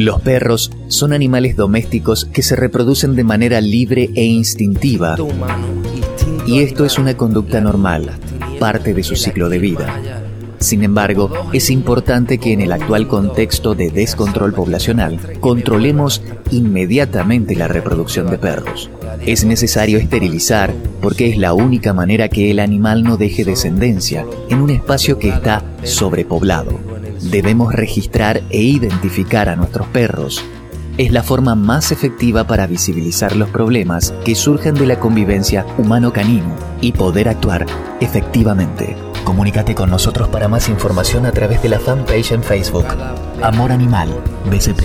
Los perros son animales domésticos que se reproducen de manera libre e instintiva y esto es una conducta normal, parte de su ciclo de vida. Sin embargo, es importante que en el actual contexto de descontrol poblacional controlemos inmediatamente la reproducción de perros. Es necesario esterilizar porque es la única manera que el animal no deje descendencia en un espacio que está sobrepoblado. Debemos registrar e identificar a nuestros perros. Es la forma más efectiva para visibilizar los problemas que surgen de la convivencia humano-canino y poder actuar efectivamente. Comunícate con nosotros para más información a través de la fanpage en Facebook. Amor Animal, BCP.